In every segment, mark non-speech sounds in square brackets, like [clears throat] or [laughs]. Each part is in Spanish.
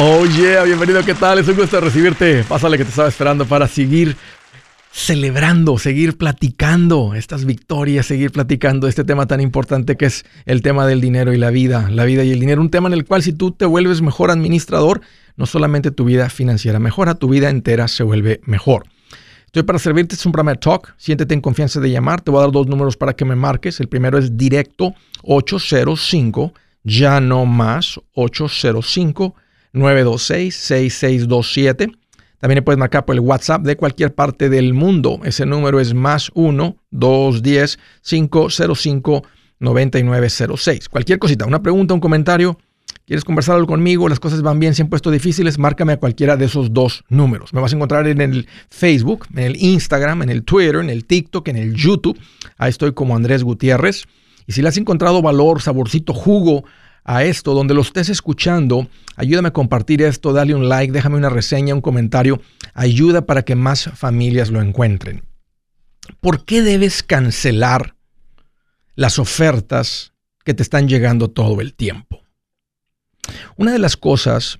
Oh yeah, bienvenido, ¿qué tal? Es un gusto recibirte. Pásale que te estaba esperando para seguir celebrando, seguir platicando estas victorias, seguir platicando este tema tan importante que es el tema del dinero y la vida, la vida y el dinero, un tema en el cual si tú te vuelves mejor administrador, no solamente tu vida financiera mejora, tu vida entera se vuelve mejor. Estoy para servirte, es un de talk, siéntete en confianza de llamar, te voy a dar dos números para que me marques, el primero es directo 805, ya no más 805 926-6627. También le puedes marcar por el WhatsApp de cualquier parte del mundo. Ese número es más 1-210-505-9906. Cualquier cosita, una pregunta, un comentario. ¿Quieres conversar algo conmigo? Las cosas van bien, se han puesto difíciles. Márcame a cualquiera de esos dos números. Me vas a encontrar en el Facebook, en el Instagram, en el Twitter, en el TikTok, en el YouTube. Ahí estoy como Andrés Gutiérrez. Y si le has encontrado valor, saborcito, jugo a esto, donde lo estés escuchando, ayúdame a compartir esto, dale un like, déjame una reseña, un comentario, ayuda para que más familias lo encuentren. ¿Por qué debes cancelar las ofertas que te están llegando todo el tiempo? Una de las cosas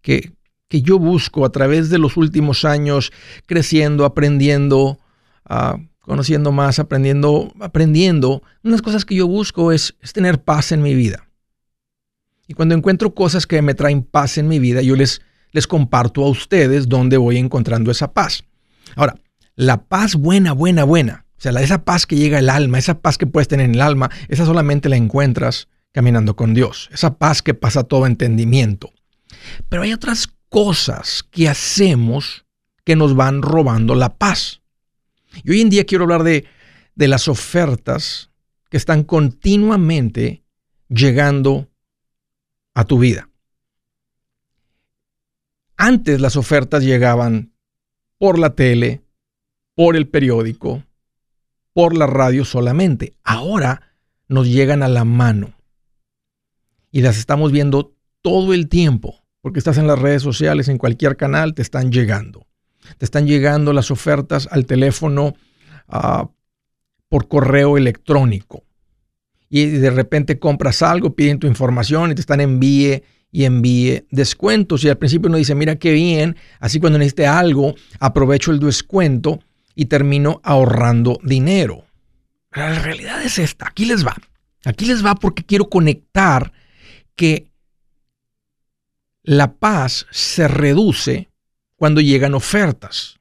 que, que yo busco a través de los últimos años, creciendo, aprendiendo, uh, conociendo más, aprendiendo, aprendiendo, unas cosas que yo busco es, es tener paz en mi vida. Y cuando encuentro cosas que me traen paz en mi vida, yo les, les comparto a ustedes dónde voy encontrando esa paz. Ahora, la paz buena, buena, buena, o sea, esa paz que llega al alma, esa paz que puedes tener en el alma, esa solamente la encuentras caminando con Dios, esa paz que pasa todo entendimiento. Pero hay otras cosas que hacemos que nos van robando la paz. Y hoy en día quiero hablar de, de las ofertas que están continuamente llegando a tu vida. Antes las ofertas llegaban por la tele, por el periódico, por la radio solamente. Ahora nos llegan a la mano. Y las estamos viendo todo el tiempo, porque estás en las redes sociales, en cualquier canal, te están llegando. Te están llegando las ofertas al teléfono uh, por correo electrónico y de repente compras algo, piden tu información y te están envíe y envíe descuentos. Y al principio uno dice, mira qué bien, así cuando necesite algo, aprovecho el descuento y termino ahorrando dinero. La realidad es esta, aquí les va. Aquí les va porque quiero conectar que la paz se reduce cuando llegan ofertas.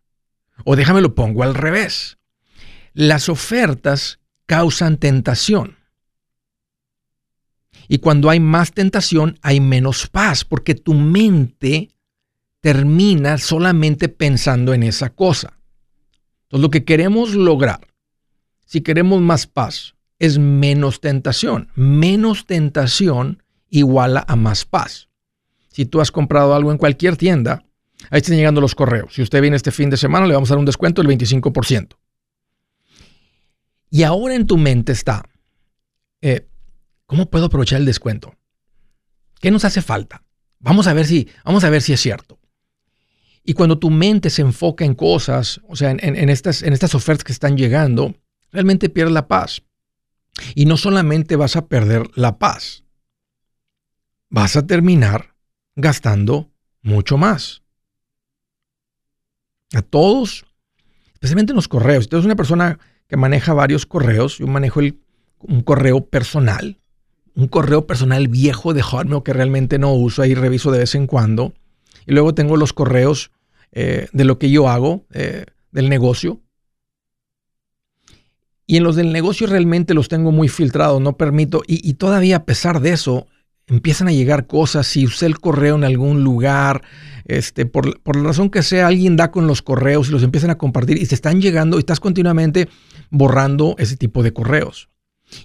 O déjame lo pongo al revés. Las ofertas causan tentación. Y cuando hay más tentación, hay menos paz, porque tu mente termina solamente pensando en esa cosa. Entonces, lo que queremos lograr, si queremos más paz, es menos tentación. Menos tentación iguala a más paz. Si tú has comprado algo en cualquier tienda, ahí están llegando los correos. Si usted viene este fin de semana, le vamos a dar un descuento del 25%. Y ahora en tu mente está, eh, ¿Cómo puedo aprovechar el descuento? ¿Qué nos hace falta? Vamos a ver si, vamos a ver si es cierto. Y cuando tu mente se enfoca en cosas, o sea, en, estas, en estas ofertas que están llegando, realmente pierdes la paz. Y no solamente vas a perder la paz, vas a terminar gastando mucho más. A todos, especialmente en los correos. Si tú eres una persona que maneja varios correos, yo manejo un correo personal, un correo personal viejo de Hotmail que realmente no uso, ahí reviso de vez en cuando. Y luego tengo los correos eh, de lo que yo hago, eh, del negocio. Y en los del negocio realmente los tengo muy filtrados, no permito. Y, todavía a pesar de eso, empiezan a llegar cosas. Si usé el correo en algún lugar, este, por, por, la razón que sea, alguien da con los correos y los empiezan a compartir y se están llegando y estás continuamente borrando ese tipo de correos.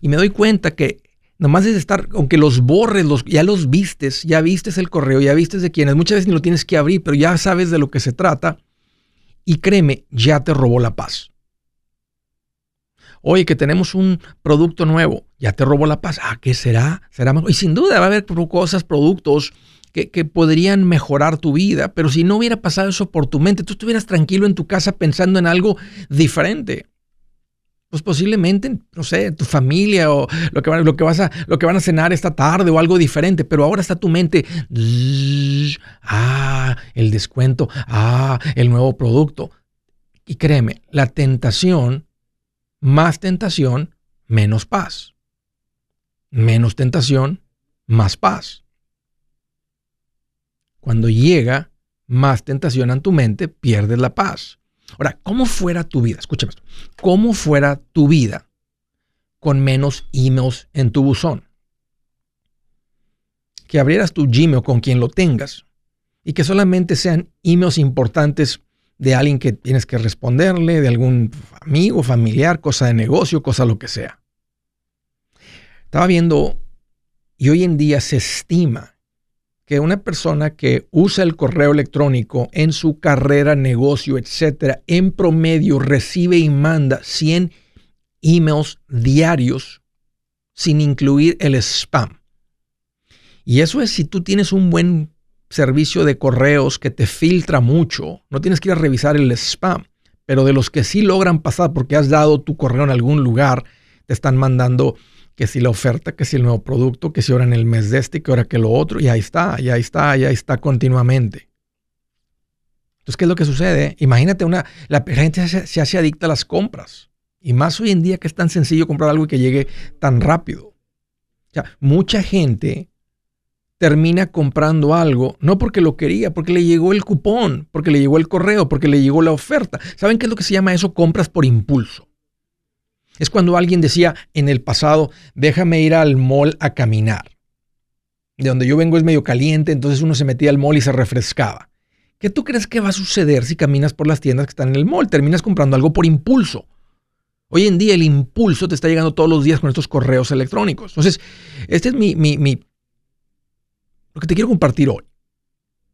Y me doy cuenta que Nomás es estar, aunque los borres, los, ya los vistes, ya vistes el correo, ya vistes de quiénes. Muchas veces ni lo tienes que abrir, pero ya sabes de lo que se trata. Y créeme, ya te robó la paz. Oye, que tenemos un producto nuevo, ya te robó la paz. Ah, ¿qué será? Será mejor. Y sin duda va a haber cosas, productos que, que, podrían mejorar tu vida, pero si no hubiera pasado eso por tu mente, tú estuvieras tranquilo en tu casa pensando en algo diferente. Pues posiblemente, no sé, tu familia o lo que, lo que, vas a, lo que van a cenar esta tarde o algo diferente, pero ahora está tu mente, ah, el descuento, ah, el nuevo producto. Y créeme, la tentación, más tentación, menos paz. Menos tentación, más paz. Cuando llega más tentación a tu mente, pierdes la paz. Ahora, ¿cómo fuera tu vida? Escúchame esto. ¿Cómo fuera tu vida con menos emails en tu buzón? Que abrieras tu Gmail con quien lo tengas y que solamente sean emails importantes de alguien que tienes que responderle, de algún amigo, familiar, cosa de negocio, cosa lo que sea. Estaba viendo y hoy en día se estima que una persona que usa el correo electrónico en su carrera, negocio, etcétera, en promedio recibe y manda 100 emails diarios sin incluir el spam. Y eso es si tú tienes un buen servicio de correos que te filtra mucho, no tienes que ir a revisar el spam, pero de los que sí logran pasar porque has dado tu correo en algún lugar, te están mandando que si la oferta, que si el nuevo producto, que si ahora en el mes de este, que ahora que lo otro, y ahí está, y ahí está, y ahí está continuamente. Entonces, ¿qué es lo que sucede? Imagínate una, la gente se, hace adicta a las compras. Y más hoy en día que es tan sencillo comprar algo y que llegue tan rápido. O sea, mucha gente termina comprando algo, no porque lo quería, porque le llegó el cupón, porque le llegó el correo, porque le llegó la oferta. ¿Saben qué es lo que se llama eso? Compras por impulso. Es cuando alguien decía en el pasado, déjame ir al mall a caminar. De donde yo vengo es medio caliente, entonces uno se metía al mall y se refrescaba. ¿Qué tú crees que va a suceder si caminas por las tiendas que están en el mall? Terminas comprando algo por impulso. Hoy en día el impulso te está llegando todos los días con estos correos electrónicos. Entonces, este es mi, mi, mi lo que te quiero compartir hoy.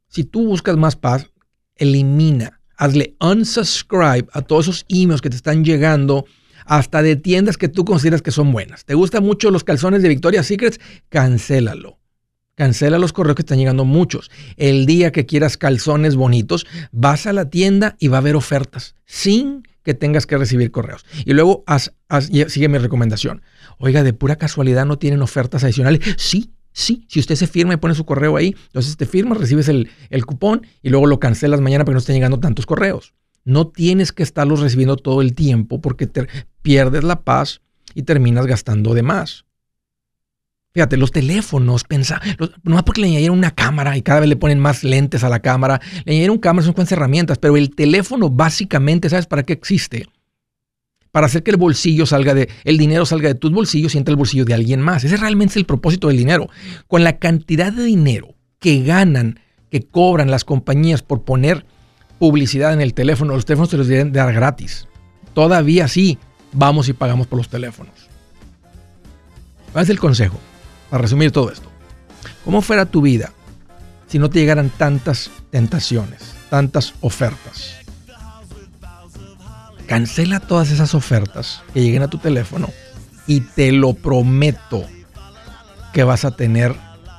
Si tú buscas más paz, elimina, hazle unsubscribe a todos esos emails que te están llegando hasta de tiendas que tú consideras que son buenas. ¿Te gustan mucho los calzones de Victoria's Secrets? Cancélalo. Cancela los correos que están llegando muchos. El día que quieras calzones bonitos, vas a la tienda y va a haber ofertas sin que tengas que recibir correos. Y luego haz, sigue mi recomendación. Oiga, de pura casualidad no tienen ofertas adicionales. Sí, sí. Si usted se firma y pone su correo ahí, entonces te firmas, recibes el, el cupón y luego lo cancelas mañana para que no estén llegando tantos correos. No tienes que estarlos recibiendo todo el tiempo porque pierdes la paz y terminas gastando de más. Fíjate, los teléfonos, pensa, no más porque le añadieron una cámara y cada vez le ponen más lentes a la cámara, le añadieron cámaras, son cuantas herramientas, pero el teléfono básicamente, ¿sabes para qué existe? Para hacer que el bolsillo salga de, el dinero salga de tus bolsillos y entre el bolsillo de alguien más. Ese realmente es el propósito del dinero. Con la cantidad de dinero que ganan, que cobran las compañías por poner publicidad en el teléfono. Los teléfonos te los deben dar gratis. Todavía sí, vamos y pagamos por los teléfonos. ¿Cuál es el consejo? Para resumir todo esto. ¿Cómo fuera tu vida si no te llegaran tantas tentaciones, tantas ofertas? Cancela todas esas ofertas que lleguen a tu teléfono y te lo prometo que vas a tener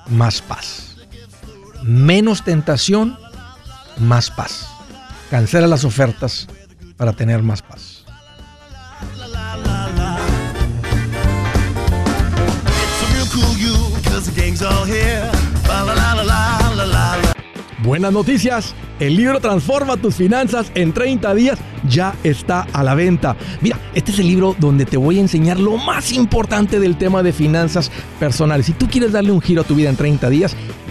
más paz. Menos tentación, más paz. Cancela las ofertas para tener más paz. Buenas noticias. El libro Transforma tus finanzas en 30 días ya está a la venta. Mira, este es el libro donde te voy a enseñar lo más importante del tema de finanzas personales. Si tú quieres darle un giro a tu vida en 30 días,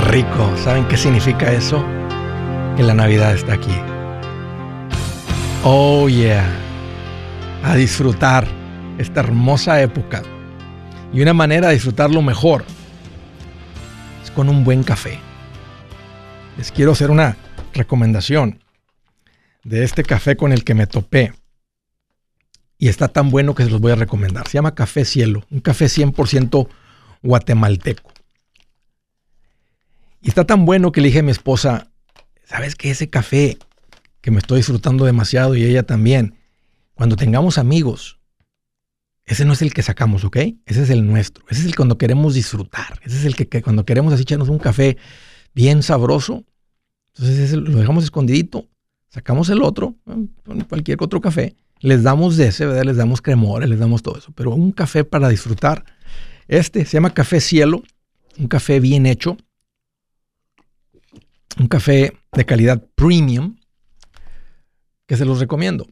Rico. ¿Saben qué significa eso? Que la Navidad está aquí. Oh yeah. A disfrutar esta hermosa época. Y una manera de disfrutarlo mejor es con un buen café. Les quiero hacer una recomendación de este café con el que me topé. Y está tan bueno que se los voy a recomendar. Se llama Café Cielo, un café 100% guatemalteco. Y está tan bueno que le dije a mi esposa, ¿sabes qué? Ese café que me estoy disfrutando demasiado y ella también, cuando tengamos amigos, ese no es el que sacamos, ¿ok? Ese es el nuestro. Ese es el cuando queremos disfrutar. Ese es el que, cuando queremos así echarnos un café bien sabroso, entonces lo dejamos escondidito, sacamos el otro, cualquier otro café, les damos de ese, ¿verdad? Les damos cremores, les damos todo eso. Pero un café para disfrutar, este se llama Café Cielo, un café bien hecho un café de calidad premium que se los recomiendo.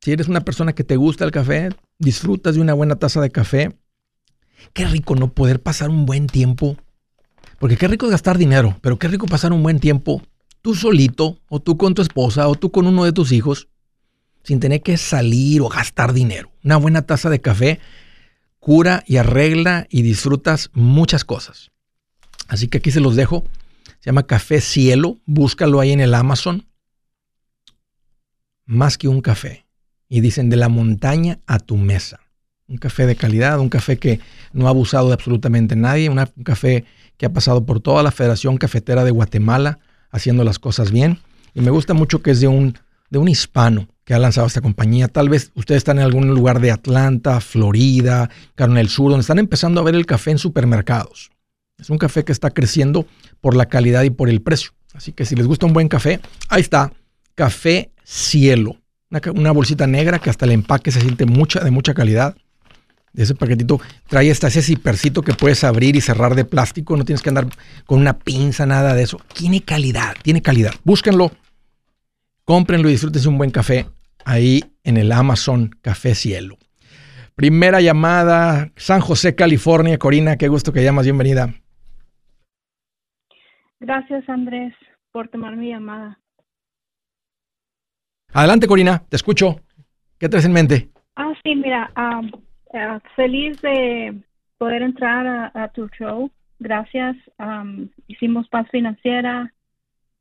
Si eres una persona que te gusta el café, disfrutas de una buena taza de café, qué rico no poder pasar un buen tiempo. Porque qué rico gastar dinero, pero qué rico pasar un buen tiempo tú solito, o tú con tu esposa, o tú con uno de tus hijos, sin tener que salir o gastar dinero. Una buena taza de café cura y arregla y disfrutas muchas cosas. Así que aquí se los dejo. Se llama Café Cielo. Búscalo ahí en el Amazon. Más que un café. Y dicen de la montaña a tu mesa. Un café de calidad, un café que no ha abusado de absolutamente nadie, un café que ha pasado por toda la Federación Cafetera de Guatemala haciendo las cosas bien. Y me gusta mucho que es de un, de un hispano que ha lanzado esta compañía. Tal vez ustedes están en algún lugar de Atlanta, Florida, Carolina Sur, donde están empezando a ver el café en supermercados. Es un café que está creciendo por la calidad y por el precio. Así que si les gusta un buen café, ahí está, Café Cielo. Una, bolsita negra que hasta el empaque se siente mucha, de mucha calidad. Ese paquetito trae hasta ese cipercito que puedes abrir y cerrar de plástico. No tienes que andar con una pinza, nada de eso. Tiene calidad, tiene calidad. Búsquenlo, cómprenlo y disfrútense un buen café ahí en el Amazon Café Cielo. Primera llamada, San José, California. Corina, qué gusto que llamas. Bienvenida. Gracias, Andrés, por tomar mi llamada. Adelante, Corina, te escucho. ¿Qué traes en mente? Ah, sí, mira, eh, feliz de poder entrar a, tu show. Gracias. hicimos paz financiera,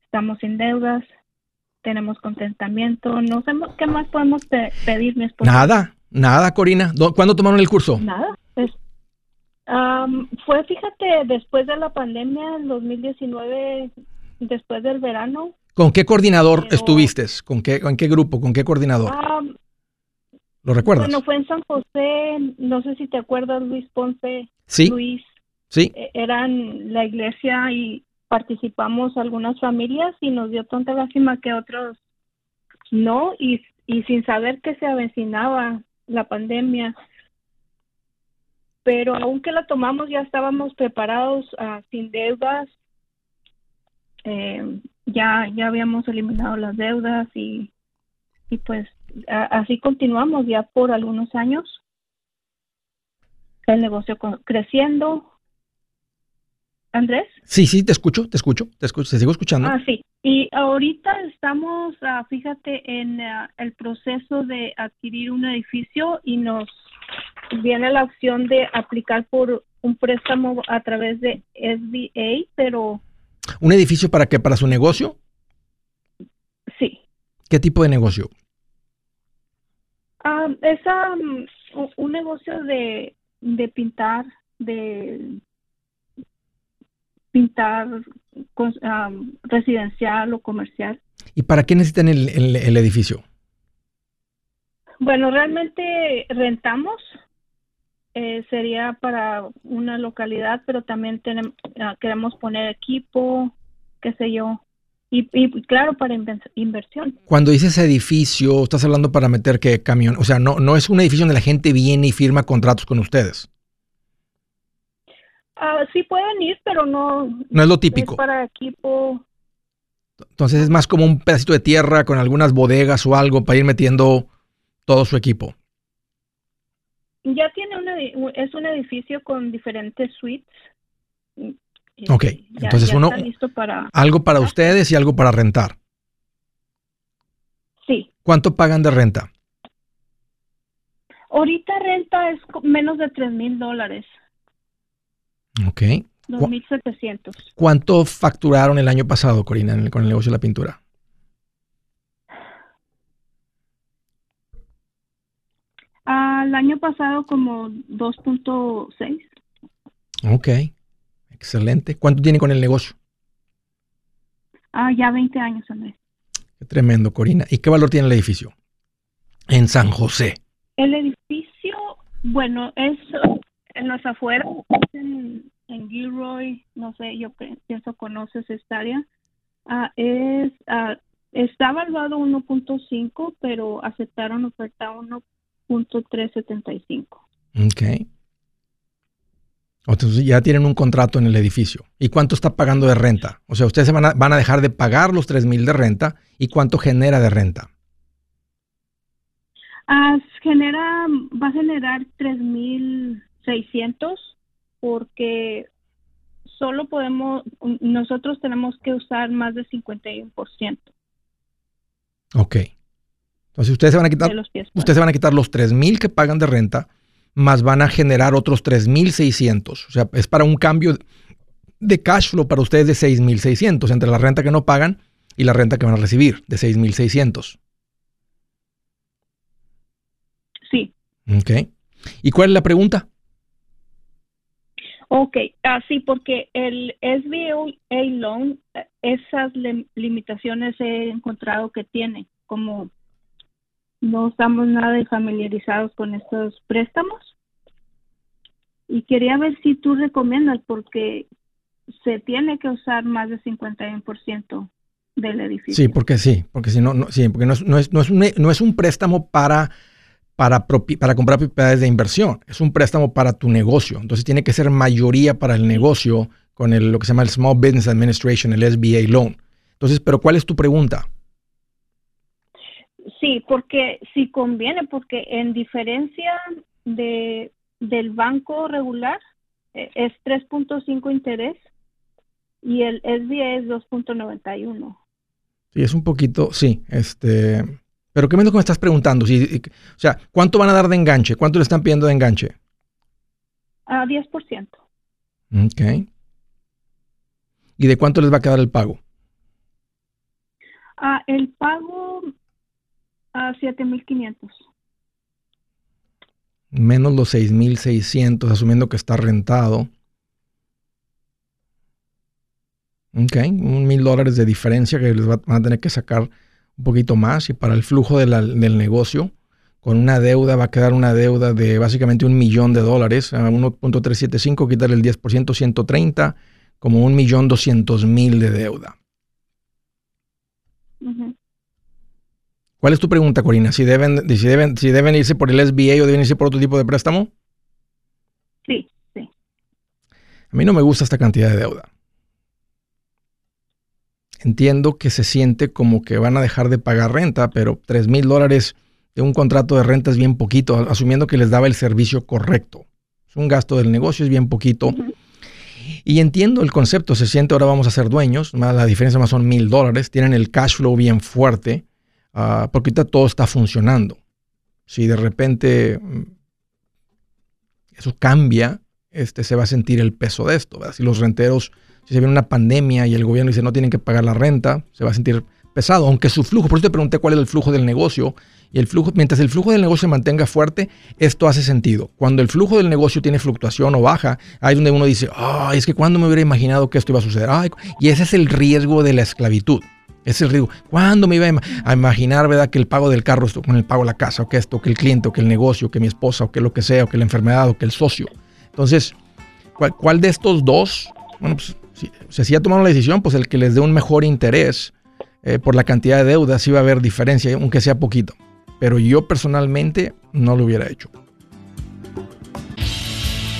estamos sin deudas, tenemos contentamiento. No sé qué más podemos pedir, mi esposa. Nada, nada, Corina. ¿Cuándo tomaron el curso? Nada fue, fíjate, después de la pandemia, en 2019, después del verano. ¿Con qué coordinador estuviste? ¿Con qué, ¿En qué grupo? ¿Con qué coordinador? ¿Lo recuerdas? Bueno, fue en San José, no sé si te acuerdas, Luis Ponce. Sí. Luis. Sí. E, eran la iglesia y participamos algunas familias y nos dio tanta lástima que otros no y, y sin saber que se avecinaba la pandemia pero aunque la tomamos ya estábamos preparados uh, sin deudas, eh, ya, ya habíamos eliminado las deudas y, y pues a, así continuamos ya por algunos años. el negocio creciendo. Andrés. Sí, sí, te escucho, te escucho, te escucho, te sigo escuchando. Ah, sí. Y ahorita estamos, ah, fíjate, en ah, el proceso de adquirir un edificio y nos viene la opción de aplicar por un préstamo a través de SBA, pero... ¿Un edificio para qué? ¿Para su negocio? Sí. ¿Qué tipo de negocio? es un negocio de, de pintar, de pintar residencial o comercial. ¿Y para qué necesitan el, el, edificio? Bueno, realmente rentamos. Eh, sería para una localidad, pero también tenemos, ah, queremos poner equipo, qué sé yo. Y, claro, para inversión. Cuando dices edificio, estás hablando para meter qué camión. O sea, no, no es un edificio donde la gente viene y firma contratos con ustedes. Ah, sí pueden ir, pero no. No es lo típico. para equipo. Entonces es más como un pedacito de tierra con algunas bodegas o algo para ir metiendo todo su equipo. Ya tiene es un edificio con diferentes suites. Ok, entonces uno, para, algo para ustedes y algo para rentar. Sí. ¿Cuánto pagan de renta? Ahorita renta es menos de tres mil dólares. Ok. 2.700. ¿Cuánto facturaron el año pasado, Corina, con el negocio de la pintura? Al año pasado como 2.6. Ok, excelente. ¿Cuánto tiene con el negocio? Ah, ya 20 años, Andrés. Qué tremendo, Corina. ¿Y qué valor tiene el edificio? En San José. El edificio, bueno, es en los afueras, en, Gilroy, no sé, yo pienso conoces esta área, ah, es, uh, está evaluado 1.5, pero aceptaron oferta 1.375. Ok. Entonces ya tienen un contrato en el edificio. ¿Y cuánto está pagando de renta? O sea, ustedes van a, van a dejar de pagar los 3 mil de renta. ¿Y cuánto genera de renta? Ah, genera, va a generar 3 mil 600 porque solo podemos, nosotros tenemos que usar más del 51%. Ok. Entonces ustedes se van a quitar, ustedes se van a quitar los 3,000 que pagan de renta, más van a generar otros 3,600. O sea, es para un cambio de cash flow para ustedes de 6,600 entre la renta que no pagan y la renta que van a recibir de 6,600. Sí. Ok. ¿Y cuál es la pregunta? Ok, así porque el SBA loan, esas limitaciones he encontrado que tiene, como no estamos nada familiarizados con estos préstamos. Y quería ver si tú recomiendas, porque se tiene que usar más del 51% del edificio. Sí, porque sí, porque si no, no sí, porque no es, no es, no es, un, no es un préstamo para para, para comprar propiedades de inversión, es un préstamo para tu negocio. Entonces tiene que ser mayoría para el negocio con el, lo que se llama el Small Business Administration, el SBA Loan. Entonces, pero ¿cuál es tu pregunta? Sí, porque si conviene, porque en diferencia de, del banco regular eh, es 3.5 interés y el SBA es 2.91. Sí, es un poquito, sí, este, pero qué menos que me estás preguntando. Si, o sea, ¿cuánto van a dar de enganche? ¿Cuánto le están pidiendo de enganche? A 10%. Ok. ¿Y de cuánto les va a quedar el pago? Ah, el pago a 7.500. Menos los 6.600, asumiendo que está rentado. Ok, un mil dólares de diferencia que les van a tener que sacar un poquito más y para el flujo del negocio, con una deuda va a quedar una deuda de básicamente un millón de dólares, a 1.375, quitarle el 10%, 130, como un millón doscientos mil de deuda. ¿Cuál es tu pregunta, Corina? ¿Si deben, si, deben, ¿Si deben irse por el SBA o deben irse por otro tipo de préstamo? Sí, sí. A mí no me gusta esta cantidad de deuda entiendo que se siente como que van a dejar de pagar renta, pero 3 mil dólares de un contrato de renta es bien poquito, asumiendo que les daba el servicio correcto. Es un gasto del negocio, es bien poquito. Y entiendo el concepto, se siente ahora vamos a ser dueños, más la diferencia más son mil dólares, tienen el cash flow bien fuerte, uh, porque ahorita todo está funcionando. Si de repente mm, eso cambia, este, se va a sentir el peso de esto. Si los renteros, si se viene una pandemia y el gobierno dice no tienen que pagar la renta, se va a sentir pesado, aunque su flujo, por eso te pregunté cuál es el flujo del negocio, y el flujo, mientras el flujo del negocio se mantenga fuerte, esto hace sentido. Cuando el flujo del negocio tiene fluctuación o baja, ahí donde uno dice, ay, es que cuando me hubiera imaginado que esto iba a suceder. y ese es el riesgo de la esclavitud. Es el riesgo. ¿Cuándo me iba a imaginar, verdad, que el pago del carro, esto, con el pago de la casa, o que esto, que el cliente, o que el negocio, o que mi esposa, o que lo que sea, o que la enfermedad, o que el socio? Entonces, ¿cuál, de estos dos? Bueno, pues, si, si ya la decisión, pues el que les dé un mejor interés eh, por la cantidad de deudas, sí va a haber diferencia, aunque sea poquito pero yo personalmente no lo hubiera hecho.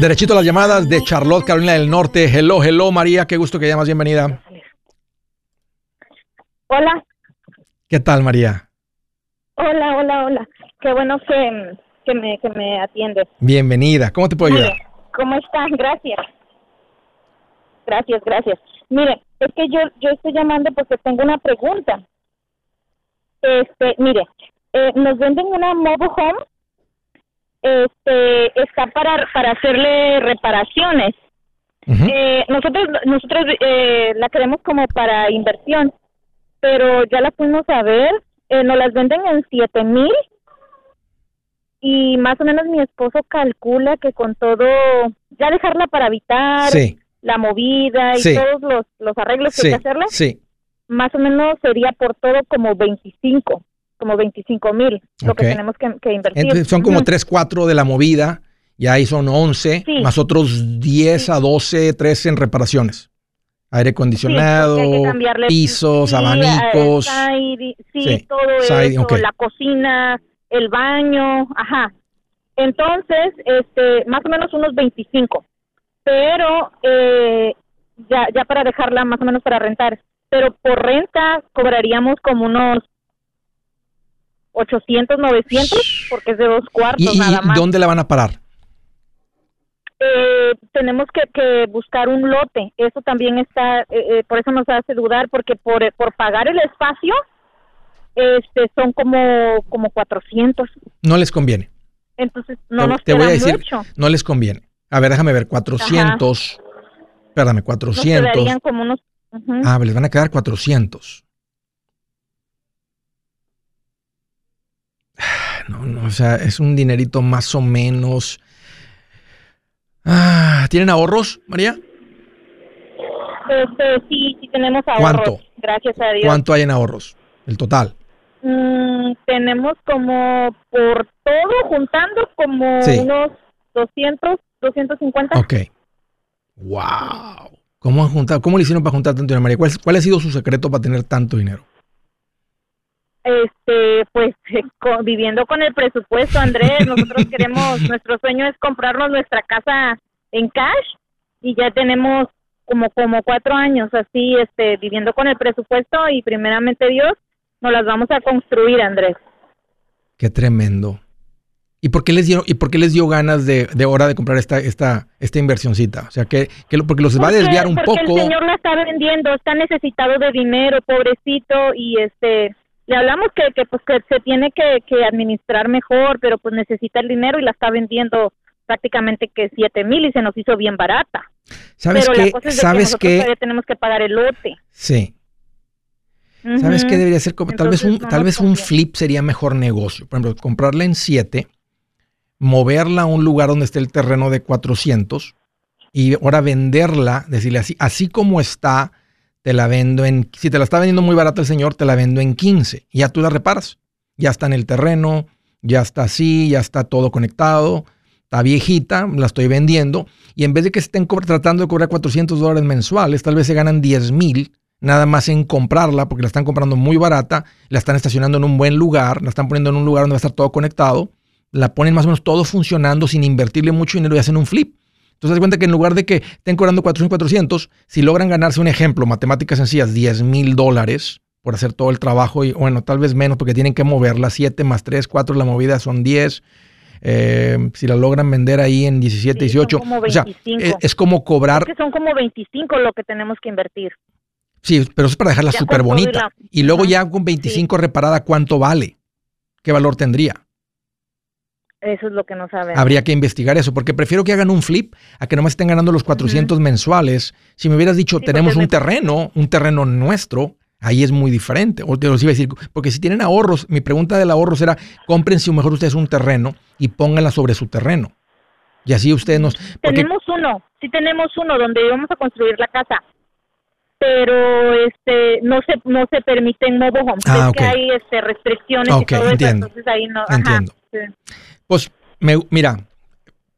Derechito a las llamadas de Charlotte, Carolina del Norte. Hello, hello, María. Qué gusto que llamas. Bienvenida. Hola. ¿Qué tal, María? Hola, hola, hola. Qué bueno que, que, me, que me atiendes. Bienvenida. ¿Cómo te puedo ayudar? ¿Cómo estás? Gracias. Gracias, gracias. Mire, es que yo, yo estoy llamando porque tengo una pregunta. Este, mire, eh, nos venden una mobile home este está para para hacerle reparaciones. eh, nosotros nosotros eh, la queremos como para inversión, pero ya la fuimos a ver, eh, nos las venden en siete mil y más o menos mi esposo calcula que con todo ya dejarla para habitar, la movida y todos los, los arreglos que hay que hacerle, más o menos sería por todo como 25 como 25 mil, lo que tenemos que, invertir. son como 3, 4 de la movida, y ahí son 11, más otros 10 a 12, 13 en reparaciones. Aire acondicionado, pisos, abanicos. sí, todo eso, la cocina, el baño, ajá. Entonces, este, más o menos unos 25. Pero eh, ya, ya para dejarla más o menos para rentar. Pero por renta cobraríamos como unos 800, 900, porque es de dos cuartos nada más. ¿Dónde la van a parar? Eh, tenemos que, buscar un lote. Eso también está, eh, eh, por eso nos hace dudar, porque por, por pagar el espacio este son como, como 400. No les conviene. Entonces, no nos te voy a decir, no les conviene. A ver, déjame ver, 400. Ajá. Espérame, 400. Nos como unos... Ah, les van a quedar 400. No, no, o sea, es un dinerito más o menos. Ah, ¿Tienen ahorros, María? Este, sí, sí tenemos ahorros. ¿Cuánto? Gracias a Dios. ¿Cuánto hay en ahorros? El total. Mm, tenemos como por todo juntando como unos 200, 250. Ok. Wow. ¿Cómo han juntado? ¿Cómo le hicieron para juntar tanto dinero, María? ¿Cuál ha sido su secreto para tener tanto dinero? Este pues [laughs] viviendo con el presupuesto Andrés nosotros [laughs] queremos nuestro sueño es comprarnos nuestra casa en cash y ya tenemos como como cuatro años así este viviendo con el presupuesto y primeramente Dios nos las vamos a construir Andrés qué tremendo ¿Y por qué les dio, y por qué les dio ganas de, de hora de comprar esta, esta, esta inversioncita? O sea, que, que porque los va a desviar un porque poco. el señor la está vendiendo, está necesitado de dinero, pobrecito, y este le hablamos que, que pues que se tiene que, que administrar mejor, pero pues necesita el dinero y la está vendiendo prácticamente que siete mil y se nos hizo bien barata. ¿Sabes pero qué? la cosa es de ¿Sabes que nosotros tenemos que pagar el lote. Sí. ¿Sabes qué debería ser? Como, tal vez un, no tal vez un flip sería mejor negocio. Por ejemplo, comprarla en 7, moverla a un lugar donde esté el terreno de 400 y ahora venderla, decirle así, así como está, te la vendo en, si te la está vendiendo muy barata el señor, te la vendo en 15 y ya tú la reparas. Ya está en el terreno, ya está así, ya está todo conectado, está viejita, la estoy vendiendo y en vez de que estén tratando de cobrar 400 dólares mensuales, tal vez se ganan 10 mil nada más en comprarla porque la están comprando muy barata, la están estacionando en un buen lugar, la están poniendo en un lugar donde va a estar todo conectado, la ponen más o menos todo funcionando sin invertirle mucho dinero y hacen un flip. Entonces, das cuenta que en lugar de que estén cobrando 400, 400, si logran ganarse un ejemplo, matemáticas sencillas, 10 mil dólares por hacer todo el trabajo, y bueno, tal vez menos porque tienen que moverla, 7 más 3, 4, la movida son 10. Eh, si la logran vender ahí en 17, Sí, son 18, como o sea, 25. es, es como cobrar, Es que son como 25 lo que tenemos que invertir. sí, pero eso es para dejarla súper bonita. Y luego ya con 25 reparada, ¿cuánto vale? ¿Qué valor tendría? Eso es lo que no sabemos. Habría que investigar eso, porque prefiero que hagan un flip a que nomás estén ganando los 400 mensuales. Si me hubieras dicho, Sí, tenemos un terreno, un terreno nuestro, ahí es muy diferente. O te los iba a decir, porque si tienen ahorros, mi pregunta del ahorro era, compren si mejor ustedes un terreno y pónganla sobre su terreno. Y así ustedes nos... Porque, Tenemos uno, sí tenemos uno donde íbamos a construir la casa, pero este no se no se permiten mobile homes, Ah, es que hay este restricciones y todo entiendo. eso, entonces ahí no, ajá, Entiendo. sí. Pues, me- mira,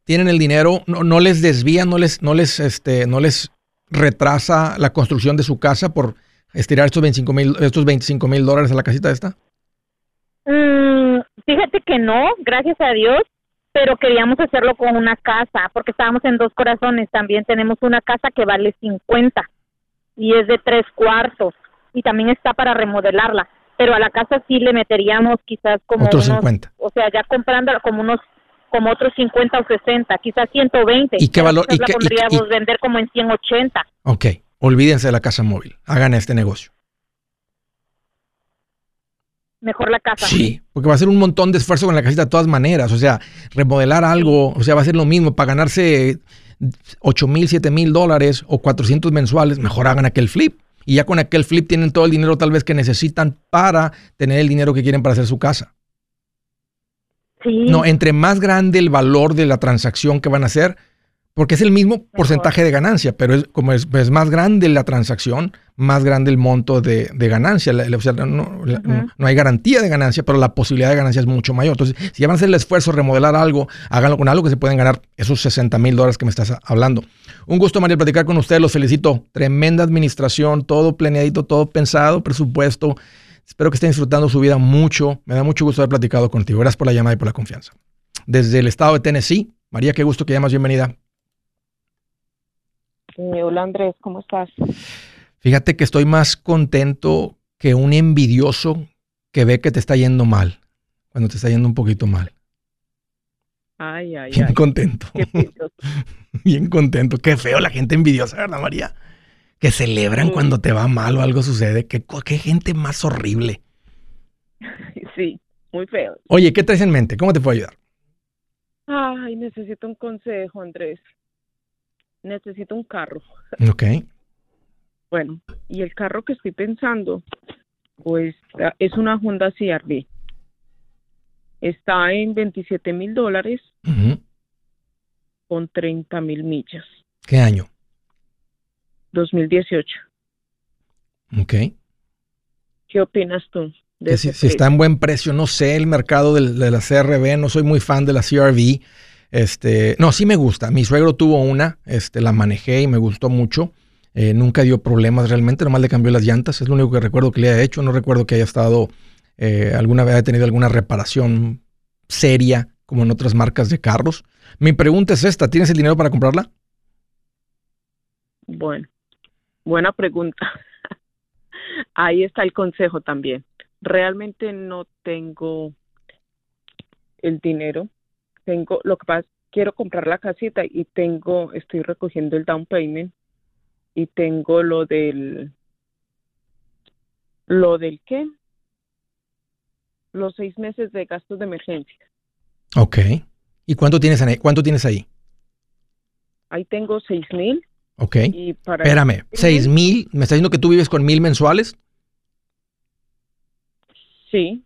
tienen el dinero, no, no les desvía, no les, no les, este, no les retrasa la construcción de su casa por estirar estos 25 mil, estos 25 mil dólares a la casita esta. Mm, fíjate que no, gracias a Dios, pero queríamos hacerlo con una casa, porque estábamos en dos corazones, también tenemos una casa que vale 50 y es de tres cuartos y también está para remodelarla, pero a la casa sí le meteríamos quizás como Otros unos, 50. o sea, ya comprándola como unos como otros 50 o 60, quizás 120. ¿Y qué valor- y la qué- y- podríamos y- vender como en 180. Ok, olvídense de la casa móvil, hagan este negocio. Mejor la casa. Sí, porque va a ser un montón de esfuerzo con la casita de todas maneras. O sea, remodelar algo, o sea, va a ser lo mismo. Para ganarse 8 mil, 7 mil dólares o 400 mensuales, mejor hagan aquel flip. Y ya con aquel flip tienen todo el dinero tal vez que necesitan para tener el dinero que quieren para hacer su casa. Sí. No, entre más grande el valor de la transacción que van a hacer, porque es el mismo porcentaje de ganancia, pero es, como es, es más grande la transacción, más grande el monto de, de ganancia. La- la- o sea, no, la- no- no hay garantía de ganancia, pero la posibilidad de ganancia es mucho mayor. Entonces, si ya van a hacer el esfuerzo de remodelar algo, háganlo con algo que se pueden ganar esos 60 mil dólares que me estás hablando. Un gusto, María, platicar con ustedes. Los felicito. Tremenda administración, todo planeadito, todo pensado, presupuesto. Espero que estén disfrutando su vida mucho. Me da mucho gusto haber platicado contigo. Gracias por la llamada y por la confianza. Desde el estado de Tennessee, María, qué gusto que llamas. Bienvenida. Eh, hola Andrés, ¿cómo estás? Fíjate que estoy más contento que un envidioso que ve que te está yendo mal, cuando te está yendo un poquito mal. Ay, ay, Bien ay. contento. Qué. [laughs] Bien contento. Qué feo la gente envidiosa, ¿verdad, María? Que celebran Sí. cuando te va mal o algo sucede. Qué, qué gente más horrible. [laughs] Sí, muy feo. Oye, ¿qué traes en mente? ¿Cómo te puedo ayudar? Ay, necesito un consejo, Andrés. Necesito un carro. Ok. Bueno, y el carro que estoy pensando, pues ah, es una Honda CRV. Está en 27 mil dólares Ujú. con 30 mil millas. ¿Qué año? 2018. Ok. ¿Qué opinas tú? de Que si, si está en buen precio, no sé el mercado de, la CRB, no soy muy fan de la CRV. Este, no, sí me gusta. Mi suegro tuvo una, este, la manejé y me gustó mucho. Eh, nunca dio problemas realmente, nomás le cambió las llantas. Es lo único que recuerdo que le haya hecho. No recuerdo que haya estado eh, alguna vez haya tenido alguna reparación seria como en otras marcas de carros. Mi pregunta es esta: ¿tienes el dinero para comprarla? Bueno, buena pregunta. [laughs] Ahí está el consejo también. Realmente no tengo el dinero tengo, lo que pasa, quiero comprar la casita y tengo, estoy recogiendo el down payment y tengo lo del, lo del qué, los seis meses de gastos de emergencia. Ok. ¿Y cuánto tienes, ahí? ¿Cuánto tienes ahí? Ahí tengo seis mil. Ok. Y para Espérame, seis mil. ¿Me estás diciendo que tú vives con mil mensuales? Sí,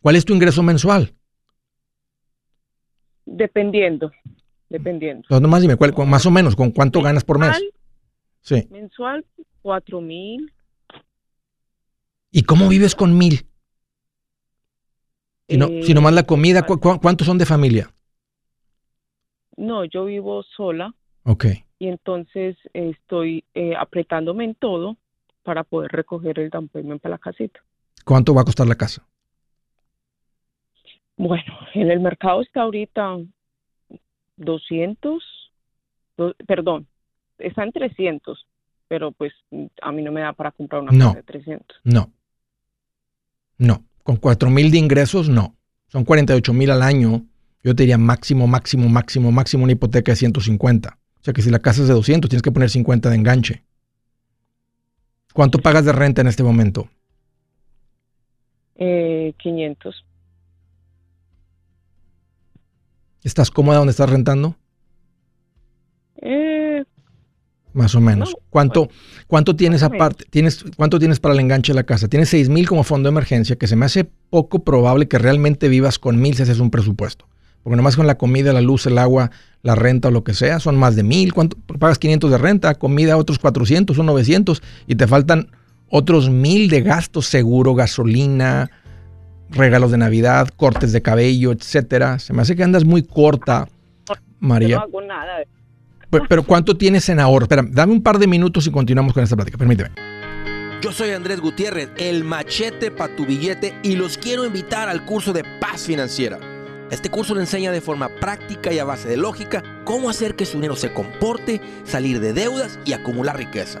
¿Cuál es tu ingreso mensual? Dependiendo, dependiendo. Entonces, nomás dime, ¿cuál- cu- más o menos, ¿con cuánto ganas por mes? Mensual, Sí. mensual, cuatro mil. ¿Y cómo vives con mil? Si, no, si Eh, nomás la comida, ¿cu- cu- ¿cuántos son de familia? No, yo vivo sola Ok. y entonces estoy eh, apretándome en todo para poder recoger el down payment para la casita. ¿Cuánto va a costar la casa? Bueno, en el mercado está ahorita 200, do- perdón, está en 300, pero pues a mí no me da para comprar una No. casa de 300. No. No. Con cuatro mil de ingresos, no. Son 48 mil al año. Yo te diría máximo, máximo, máximo, máximo una hipoteca de 150. O sea que si la casa es de 200, tienes que poner 50 de enganche. ¿Cuánto pagas de renta en este momento? Eh, 500. ¿Estás cómoda donde estás rentando? Eh, Más o menos. No, ¿Cuánto, cuánto tienes o aparte? ¿Tienes, ¿Cuánto tienes para el enganche de la casa? Tienes 6 mil como fondo de emergencia, que se me hace poco probable que realmente vivas con mil si haces un presupuesto. Porque nomás con la comida, la luz, el agua, la renta o lo que sea, son más de mil. ¿Cuánto? Pagas 500 de renta, comida otros 400, son 900 y te faltan otros mil de gastos, seguro, gasolina, regalos de Navidad, cortes de cabello, etcétera. Se me hace que andas muy corta, María. no hago nada. Pero, pero ¿cuánto tienes en ahorro? Espera, dame un par de minutos y continuamos con esta plática. Permíteme. Yo soy Andrés Gutiérrez, el machete para tu billete y los quiero invitar al curso de paz financiera. Este curso le enseña de forma práctica y a base de lógica cómo hacer que su dinero se comporte, salir de deudas y acumular riqueza.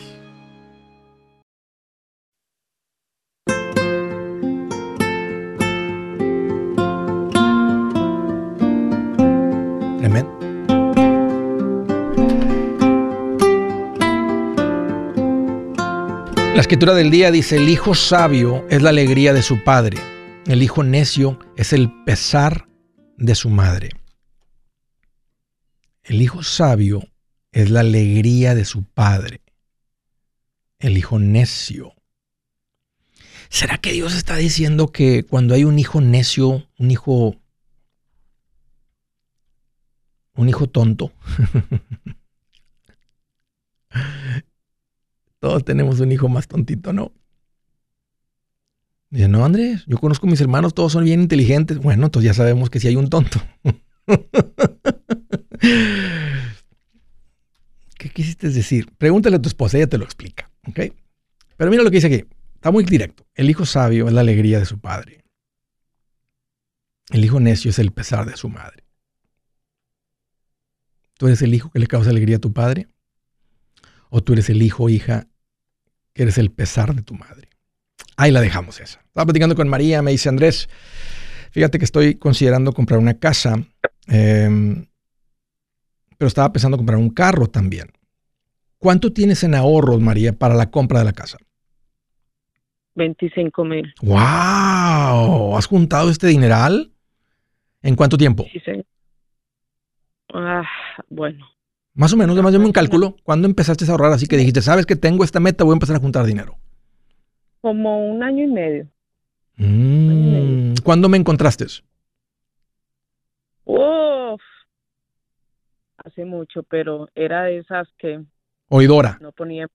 La escritura del día dice, el hijo sabio es la alegría de su padre, el hijo necio es el pesar de su madre. El hijo sabio es la alegría de su padre, el hijo necio. ¿Será que Dios está diciendo que cuando hay un hijo necio, un hijo un hijo tonto. [laughs] Todos tenemos un hijo más tontito, ¿no? Dice, no, Andrés, yo conozco a mis hermanos, todos son bien inteligentes. Bueno, entonces ya sabemos que si hay un tonto. [laughs] ¿Qué quisiste decir? Pregúntale a tu esposa, ella te lo explica, ¿ok? Pero mira lo que dice aquí, está muy directo. El hijo sabio es la alegría de su padre. El hijo necio es el pesar de su madre. ¿Tú eres el hijo que le causa alegría a tu padre? ¿O tú eres el hijo o hija que eres el pesar de tu madre? Ahí la dejamos esa. Estaba platicando con María, me dice Andrés, fíjate que estoy considerando comprar una casa, eh, pero estaba pensando comprar un carro también. ¿Cuánto tienes en ahorros, María, para la compra de la casa? 25 mil. ¡Wow! ¿Has juntado este dineral? ¿En cuánto tiempo? Sí, señor. Ah, bueno, Más o menos, además, dame un cálculo. ¿Cuándo empezaste a ahorrar así que dijiste, sabes que tengo esta meta, voy a empezar a juntar dinero? como un año y medio. Mm, ¿Cuándo me encontraste? Uf. hace mucho, pero era de esas que Oidora, no ponía.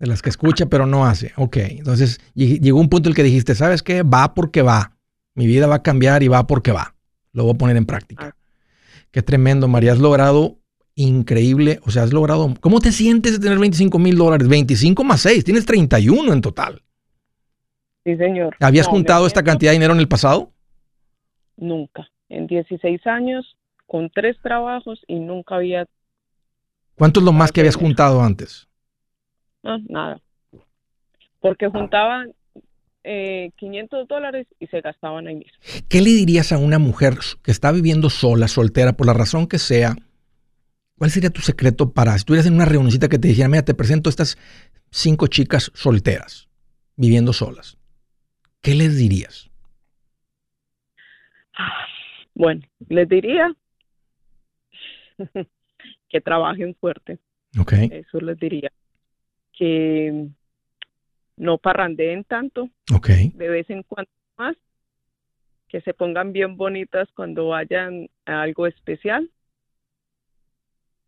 de las que escucha pero no hace. Ok, entonces lleg- llegó un punto en el que dijiste, ¿sabes qué? Va porque va. Mi vida va a cambiar y va porque va. Lo voy a poner en práctica. Qué tremendo, María. Has logrado increíble. O sea, has logrado. ¿Cómo te sientes de tener 25 mil dólares? 25 más 6. Tienes 31 en total. Sí, señor. ¿Habías No, juntado esta siento- cantidad de dinero en el pasado? Nunca. En 16 años, con tres trabajos y nunca había ¿Cuánto es lo más que habías juntado antes? no, nada. Porque juntaban eh, 500 dólares y se gastaban ahí mismo. ¿Qué le dirías a una mujer que está viviendo sola, soltera, por la razón que sea? ¿Cuál sería tu secreto para, si estuvieras en una reunioncita que te dijera, mira, te presento estas cinco chicas solteras, viviendo solas? ¿Qué les dirías? Bueno, les diría [laughs] que trabajen fuerte. Ok. Eso les diría. Que no parrandeen tanto, Ok. de vez en cuando más. Que se pongan bien bonitas cuando vayan a algo especial.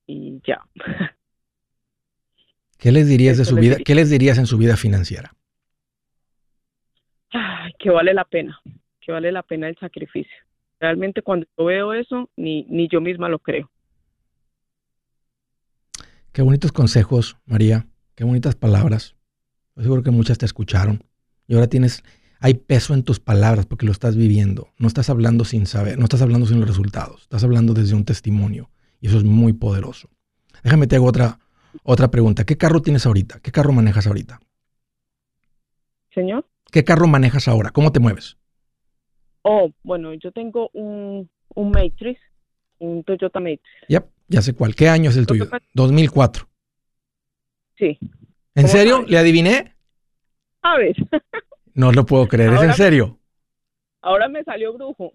Y ya. [laughs] ¿Qué les dirías de su vida? diría. ¿Qué les dirías en su vida financiera? Ay, que vale la pena, que vale la pena el sacrificio. Realmente cuando yo veo eso, ni, ni yo misma lo creo. Qué bonitos consejos, María. Qué bonitas palabras. Yo seguro que muchas te escucharon. Y ahora tienes, hay peso en tus palabras porque lo estás viviendo. No estás hablando sin saber, no estás hablando sin los resultados. Estás hablando desde un testimonio. Y eso es muy poderoso. Déjame te hago otra, otra pregunta. ¿Qué carro tienes ahorita? ¿Qué carro manejas ahorita? Señor. ¿Qué carro manejas ahora? ¿Cómo te mueves? Oh, bueno, yo tengo un, un Matrix, un Toyota Matrix. Yep, ya sé cuál. ¿Qué año es el tuyo? pasa- 2004. Sí. ¿En ¿Cómo serio? ¿Le adiviné? A ver, No lo puedo creer. ¿Es en serio? ahora me salió brujo.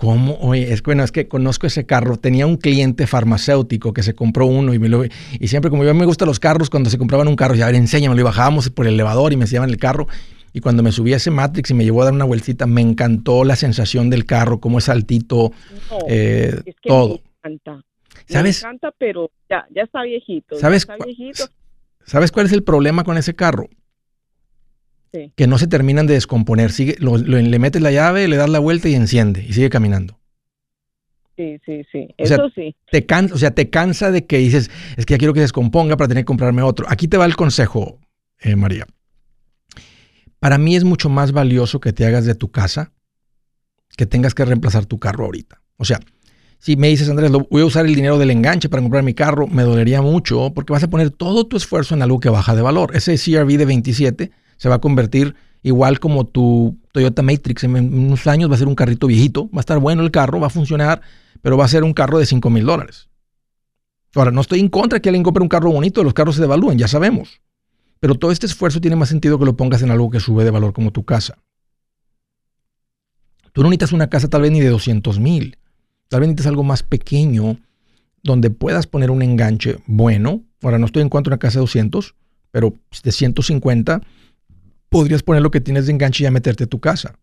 ¿Cómo? Oye, es que, bueno, es que conozco ese carro. Tenía un cliente farmacéutico que se compró uno y me lo y siempre como yo me gustan los carros, cuando se compraban un carro, ya a ver, enséñamelo y bajábamos por el elevador y me enseñaban el carro. Y cuando me subí a ese Matrix y me llevó a dar una vueltita, me encantó la sensación del carro, cómo es altito, No, eh, es que todo. me encanta. ¿Sabes? Me encanta, pero ya, ya está viejito. ya ¿Sabes está cua- viejito. ¿Sabes cuál es el problema con ese carro? Sí. Que no se terminan de descomponer. Sigue, lo- lo- le metes la llave, le das la vuelta y enciende y sigue caminando. Sí, sí, sí. O sea, Eso sí. te cansa, o sea, te cansa de que dices, es que ya quiero que se descomponga para tener que comprarme otro. Aquí te va el consejo, eh, María. Para mí es mucho más valioso que te hagas de tu casa que tengas que reemplazar tu carro ahorita. O sea, si me dices, Andrés, lo- voy a usar el dinero del enganche para comprar mi carro, me dolería mucho porque vas a poner todo tu esfuerzo en algo que baja de valor. Ese CRV de 27 se va a convertir igual como tu Toyota Matrix. En unos años va a ser un carrito viejito, va a estar bueno el carro, va a funcionar, pero va a ser un carro de 5 mil dólares. Ahora, no estoy en contra de que alguien compre un carro bonito, los carros se devalúan, ya sabemos. Pero todo este esfuerzo tiene más sentido que lo pongas en algo que sube de valor como tu casa. Tú no necesitas una casa tal vez ni de 200 mil. Tal vez necesitas algo más pequeño donde puedas poner un enganche bueno. Ahora, no estoy en contra de una casa de 200, pero de 150 podrías poner lo que tienes de enganche y ya meterte a tu casa.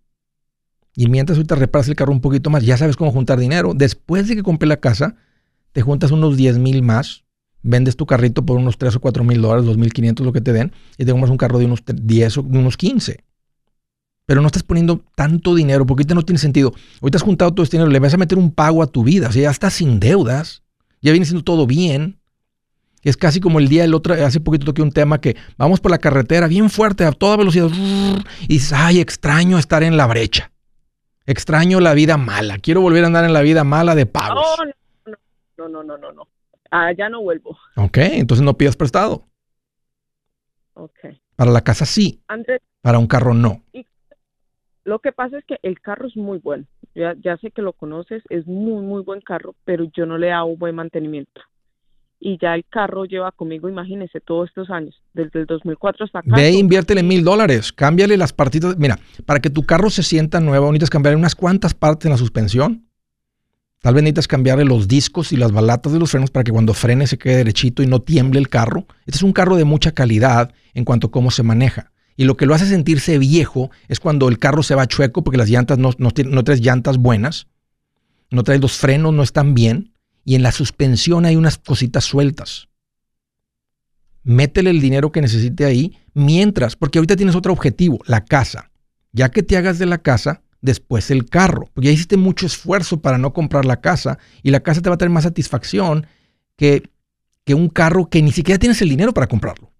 Y mientras ahorita reparas el carro un poquito más, ya sabes cómo juntar dinero. Después de que compré la casa, te juntas unos 10 mil más, vendes tu carrito por unos 3 o 4 mil dólares, 2.500 lo que te den, y te compras un carro de unos 10 o unos 15. Pero no estás poniendo tanto dinero porque ahorita no tiene sentido. Ahorita has juntado todo este dinero, le vas a meter un pago a tu vida, o sea, ya estás sin deudas, ya viene siendo todo bien. Es casi como el día del otro, hace poquito toqué un tema que vamos por la carretera bien fuerte, a toda velocidad, y dices, ay, extraño estar en la brecha. Extraño la vida mala. Quiero volver a andar en la vida mala de pagos. No, no, no, no, no, no, no. Ah, ya no vuelvo. Ok, entonces no pidas prestado. Ok. Para la casa sí, Andrés, para un carro no. lo que pasa es que el carro es muy bueno. Ya, ya sé que lo conoces, es muy, muy buen carro, pero yo no le hago buen mantenimiento. Y ya el carro lleva conmigo, imagínese, todos estos años, desde el 2004 hasta acá. Ve e inviértele mil dólares. Cámbiale las partitas. Mira, para que tu carro se sienta nuevo, necesitas cambiarle unas cuantas partes en la suspensión. Tal vez necesitas cambiarle los discos y las balatas de los frenos para que cuando frene se quede derechito y no tiemble el carro. Este es un carro de mucha calidad en cuanto a cómo se maneja. Y lo que lo hace sentirse viejo es cuando el carro se va chueco porque las llantas no, no, tienen- no traes llantas buenas, no traes los frenos, no están bien. Y en la suspensión hay unas cositas sueltas. Métele el dinero que necesite ahí mientras, porque ahorita tienes otro objetivo, la casa. Ya que te hagas de la casa, después el carro, porque ya hiciste mucho esfuerzo para no comprar la casa y la casa te va a traer más satisfacción que, que un carro que ni siquiera tienes el dinero para comprarlo.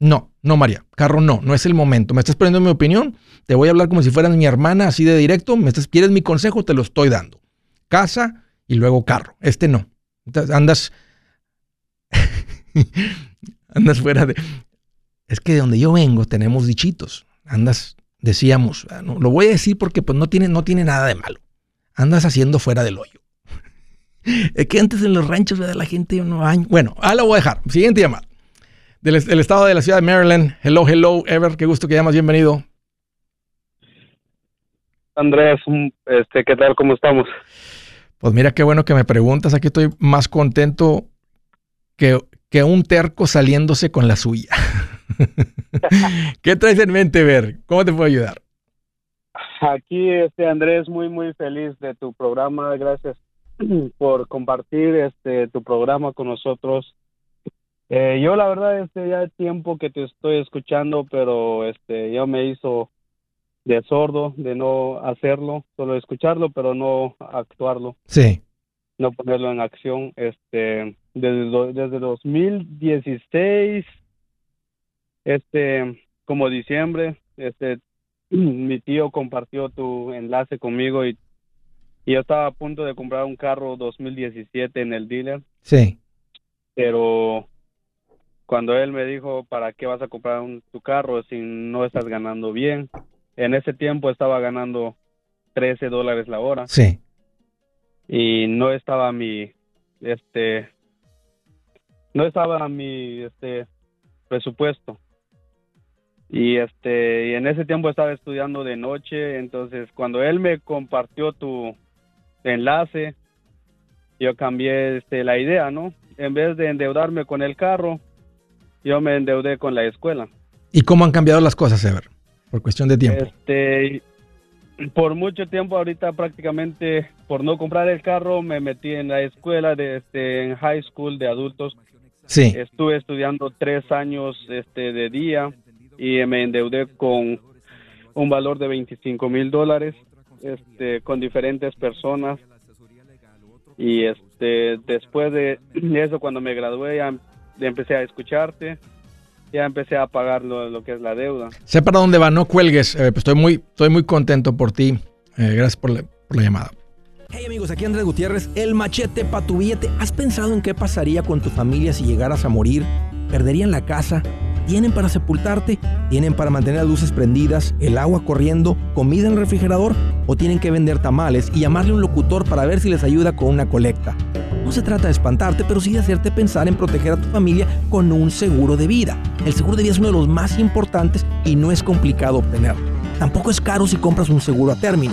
No, no, María, carro no, no es el momento. Me estás poniendo mi opinión, te voy a hablar como si fueras mi hermana, así de directo. Me estás, ¿Quieres mi consejo? Te lo estoy dando. Casa y luego carro. Este no. andas. [laughs] andas fuera de. Es que de donde yo vengo tenemos dichitos. Andas, decíamos, ah, lo voy a decir porque pues no tiene, no tiene nada de malo. Andas haciendo fuera del hoyo. [laughs] es que antes en los ranchos de la gente no Bueno, ahora lo voy a dejar. Siguiente llamada del, estado de la ciudad de Maryland. Hello, hello, Ever, qué gusto que llamas, bienvenido. Andrés, este, ¿qué tal? ¿Cómo estamos? Pues mira qué bueno que me preguntas, aquí estoy más contento que, que un terco saliéndose con la suya. [laughs] ¿Qué traes en mente, Ver? ¿Cómo te puedo ayudar? Aquí, este Andrés, muy, muy feliz de tu programa. Gracias [clears throat] por compartir este tu programa con nosotros. Eh, yo la verdad este ya tiempo que te estoy escuchando, pero este yo me hizo de sordo de no hacerlo, solo escucharlo, pero no actuarlo. Sí. No ponerlo en acción. Este desde desde 2016 este como diciembre, este [clears throat] mi tío compartió tu enlace conmigo y, y yo estaba a punto de comprar un carro 2017 en el dealer. Sí. Pero cuando él me dijo, ¿para qué vas a comprar un, tu carro si no estás ganando bien? En ese tiempo estaba ganando 13 dólares la hora. Sí. Y no estaba mi, este, no estaba mi, este, presupuesto. Y este, y en ese tiempo estaba estudiando de noche, entonces cuando él me compartió tu enlace, yo cambié este, la idea, ¿no? En vez de endeudarme con el carro, yo me endeudé con la escuela. ¿Y cómo han cambiado las cosas, Ever? Por cuestión de tiempo. Este, por mucho tiempo ahorita prácticamente por no comprar el carro me metí en la escuela de este en high school de adultos. Sí. Estuve estudiando tres años este de día y me endeudé con un valor de 25 mil dólares este con diferentes personas y este después de [clears throat] eso cuando me gradué ya empecé a escucharte, ya empecé a pagar lo, que es la deuda. Sé para dónde va, no cuelgues. Eh, pues estoy, muy, estoy muy contento por ti. Eh, gracias por la, por la llamada. Hey amigos, aquí Andrés Gutiérrez, el machete para tu billete. ¿Has pensado en qué pasaría con tu familia si llegaras a morir? ¿Perderían la casa? ¿Tienen para sepultarte? ¿Tienen para mantener las luces prendidas, el agua corriendo, comida en el refrigerador? ¿O tienen que vender tamales y llamarle a un locutor para ver si les ayuda con una colecta? No se trata de espantarte, pero sí de hacerte pensar en proteger a tu familia con un seguro de vida. El seguro de vida es uno de los más importantes y no es complicado obtenerlo. Tampoco es caro si compras un seguro a término.